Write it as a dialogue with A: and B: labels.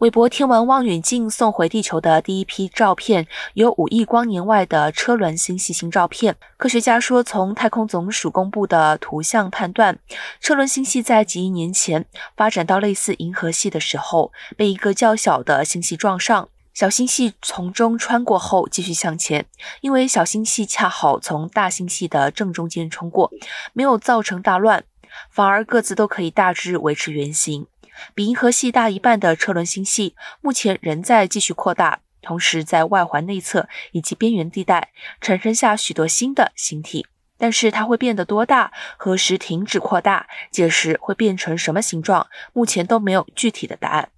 A: 韦伯天文望远镜送回地球的第一批照片，有五亿光年外的车轮星系星照片。科学家说，从太空总署公布的图像判断，车轮星系在几亿年前发展到类似银河系的时候，被一个较小的星系撞上，小星系从中穿过后继续向前。因为小星系恰好从大星系的正中间冲过，没有造成大乱，反而各自都可以大致维持原形。比银河系大一半的车轮星系目前仍在继续扩大，同时在外环内侧以及边缘地带产生下许多新的星体。但是它会变得多大，何时停止扩大，届时会变成什么形状，目前都没有具体的答案。